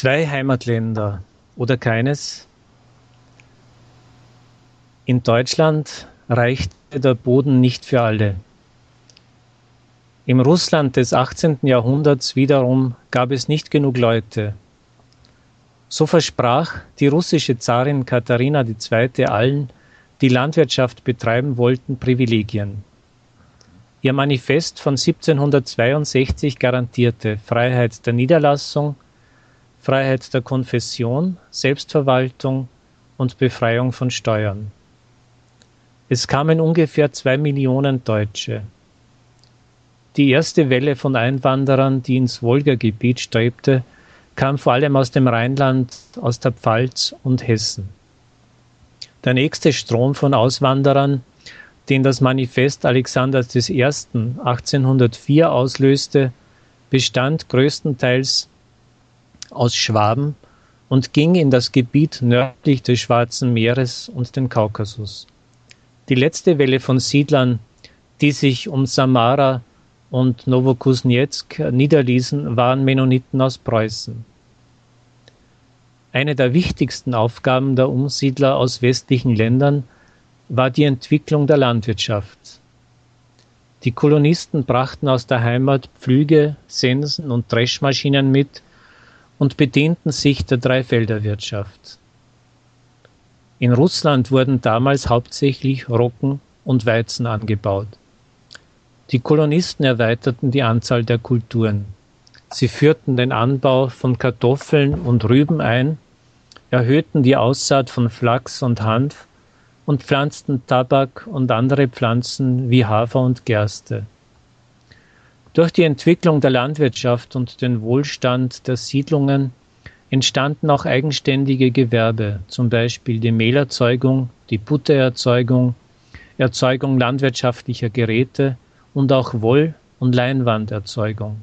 Zwei Heimatländer oder keines. In Deutschland reichte der Boden nicht für alle. Im Russland des 18. Jahrhunderts wiederum gab es nicht genug Leute. So versprach die russische Zarin Katharina II. allen, die Landwirtschaft betreiben wollten, Privilegien. Ihr Manifest von 1762 garantierte Freiheit der Niederlassung, Freiheit der Konfession, Selbstverwaltung und Befreiung von Steuern. Es kamen ungefähr zwei Millionen Deutsche. Die erste Welle von Einwanderern, die ins Wolgagebiet strebte, kam vor allem aus dem Rheinland, aus der Pfalz und Hessen. Der nächste Strom von Auswanderern, den das Manifest Alexanders I. 1804 auslöste, bestand größtenteils aus Schwaben und ging in das Gebiet nördlich des Schwarzen Meeres und den Kaukasus. Die letzte Welle von Siedlern, die sich um Samara und Novokuznetsk niederließen, waren Mennoniten aus Preußen. Eine der wichtigsten Aufgaben der Umsiedler aus westlichen Ländern war die Entwicklung der Landwirtschaft. Die Kolonisten brachten aus der Heimat Pflüge, Sensen und Dreschmaschinen mit, und bedienten sich der Dreifelderwirtschaft. In Russland wurden damals hauptsächlich Roggen und Weizen angebaut. Die Kolonisten erweiterten die Anzahl der Kulturen. Sie führten den Anbau von Kartoffeln und Rüben ein, erhöhten die Aussaat von Flachs und Hanf und pflanzten Tabak und andere Pflanzen wie Hafer und Gerste. Durch die Entwicklung der Landwirtschaft und den Wohlstand der Siedlungen entstanden auch eigenständige Gewerbe, zum Beispiel die Mehlerzeugung, die Buttererzeugung, Erzeugung landwirtschaftlicher Geräte und auch Woll- und Leinwanderzeugung.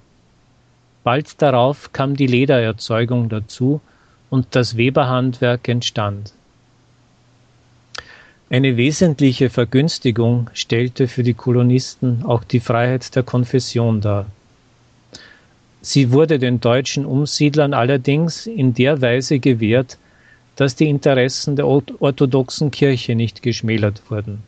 Bald darauf kam die Ledererzeugung dazu und das Weberhandwerk entstand. Eine wesentliche Vergünstigung stellte für die Kolonisten auch die Freiheit der Konfession dar. Sie wurde den deutschen Umsiedlern allerdings in der Weise gewährt, dass die Interessen der orthodoxen Kirche nicht geschmälert wurden.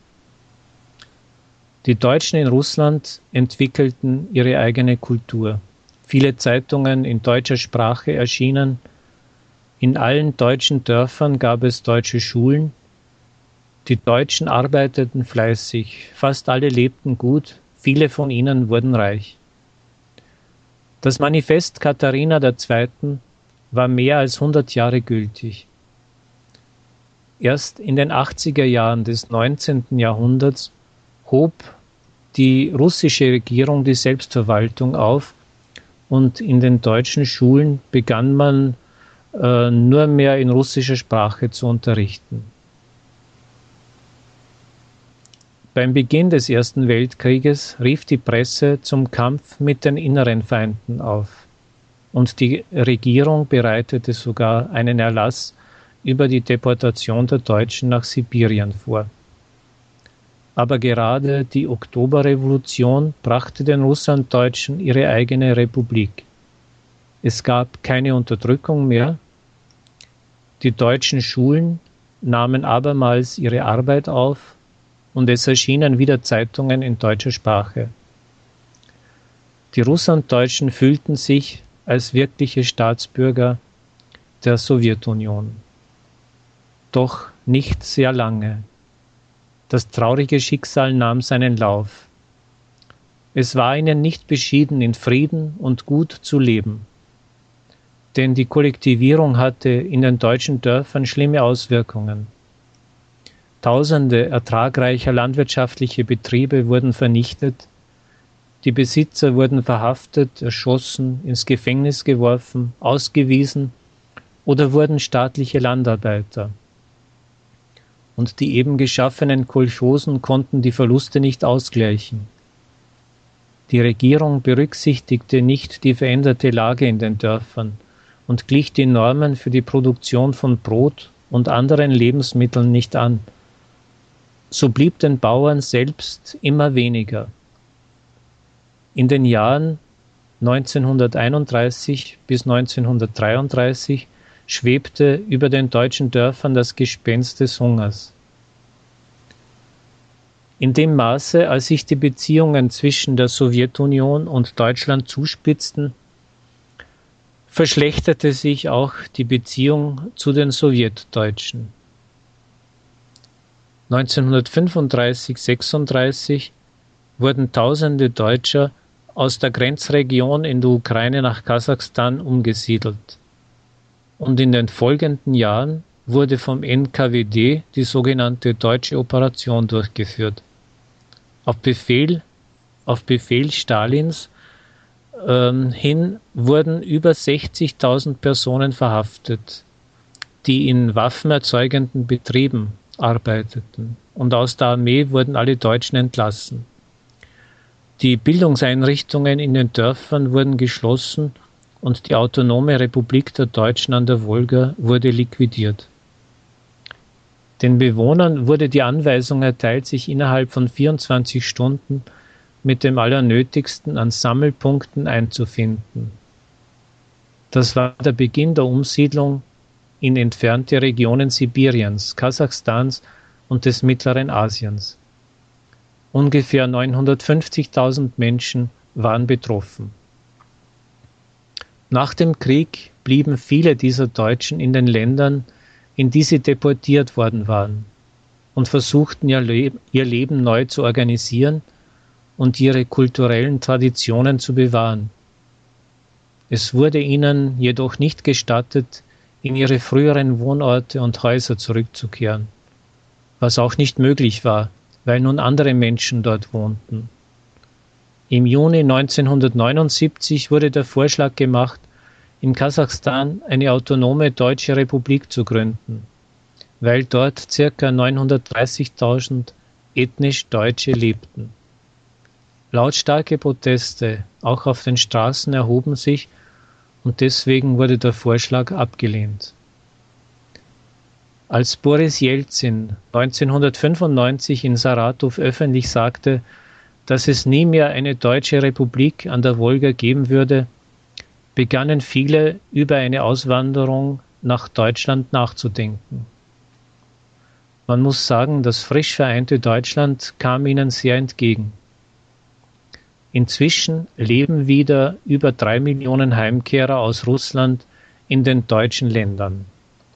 Die Deutschen in Russland entwickelten ihre eigene Kultur. Viele Zeitungen in deutscher Sprache erschienen. In allen deutschen Dörfern gab es deutsche Schulen die Deutschen arbeiteten fleißig, fast alle lebten gut, viele von ihnen wurden reich. Das Manifest Katharina II. war mehr als 100 Jahre gültig. Erst in den 80er Jahren des 19. Jahrhunderts hob die russische Regierung die Selbstverwaltung auf und in den deutschen Schulen begann man äh, nur mehr in russischer Sprache zu unterrichten. Beim Beginn des Ersten Weltkrieges rief die Presse zum Kampf mit den inneren Feinden auf, und die Regierung bereitete sogar einen Erlass über die Deportation der Deutschen nach Sibirien vor. Aber gerade die Oktoberrevolution brachte den Russlanddeutschen ihre eigene Republik. Es gab keine Unterdrückung mehr. Die deutschen Schulen nahmen abermals ihre Arbeit auf und es erschienen wieder Zeitungen in deutscher Sprache. Die Russlanddeutschen fühlten sich als wirkliche Staatsbürger der Sowjetunion. Doch nicht sehr lange. Das traurige Schicksal nahm seinen Lauf. Es war ihnen nicht beschieden, in Frieden und gut zu leben. Denn die Kollektivierung hatte in den deutschen Dörfern schlimme Auswirkungen. Tausende ertragreicher landwirtschaftliche Betriebe wurden vernichtet, die Besitzer wurden verhaftet, erschossen, ins Gefängnis geworfen, ausgewiesen oder wurden staatliche Landarbeiter. Und die eben geschaffenen Kolchosen konnten die Verluste nicht ausgleichen. Die Regierung berücksichtigte nicht die veränderte Lage in den Dörfern und glich die Normen für die Produktion von Brot und anderen Lebensmitteln nicht an so blieb den Bauern selbst immer weniger. In den Jahren 1931 bis 1933 schwebte über den deutschen Dörfern das Gespenst des Hungers. In dem Maße, als sich die Beziehungen zwischen der Sowjetunion und Deutschland zuspitzten, verschlechterte sich auch die Beziehung zu den Sowjetdeutschen. 1935-36 wurden tausende Deutscher aus der Grenzregion in der Ukraine nach Kasachstan umgesiedelt. Und in den folgenden Jahren wurde vom NKWD die sogenannte Deutsche Operation durchgeführt. Auf Befehl, auf Befehl Stalins ähm, hin wurden über 60.000 Personen verhaftet, die in waffenerzeugenden Betrieben arbeiteten. Und aus der Armee wurden alle Deutschen entlassen. Die Bildungseinrichtungen in den Dörfern wurden geschlossen und die Autonome Republik der Deutschen an der Wolga wurde liquidiert. Den Bewohnern wurde die Anweisung erteilt, sich innerhalb von 24 Stunden mit dem Allernötigsten an Sammelpunkten einzufinden. Das war der Beginn der Umsiedlung in entfernte Regionen Sibiriens, Kasachstans und des Mittleren Asiens. Ungefähr 950.000 Menschen waren betroffen. Nach dem Krieg blieben viele dieser Deutschen in den Ländern, in die sie deportiert worden waren, und versuchten ihr, Le ihr Leben neu zu organisieren und ihre kulturellen Traditionen zu bewahren. Es wurde ihnen jedoch nicht gestattet, in ihre früheren Wohnorte und Häuser zurückzukehren, was auch nicht möglich war, weil nun andere Menschen dort wohnten. Im Juni 1979 wurde der Vorschlag gemacht, in Kasachstan eine autonome deutsche Republik zu gründen, weil dort ca. 930.000 ethnisch Deutsche lebten. Lautstarke Proteste auch auf den Straßen erhoben sich und deswegen wurde der Vorschlag abgelehnt. Als Boris Jelzin 1995 in Saratow öffentlich sagte, dass es nie mehr eine deutsche Republik an der Wolga geben würde, begannen viele über eine Auswanderung nach Deutschland nachzudenken. Man muss sagen, das frisch vereinte Deutschland kam ihnen sehr entgegen. Inzwischen leben wieder über drei Millionen Heimkehrer aus Russland in den deutschen Ländern.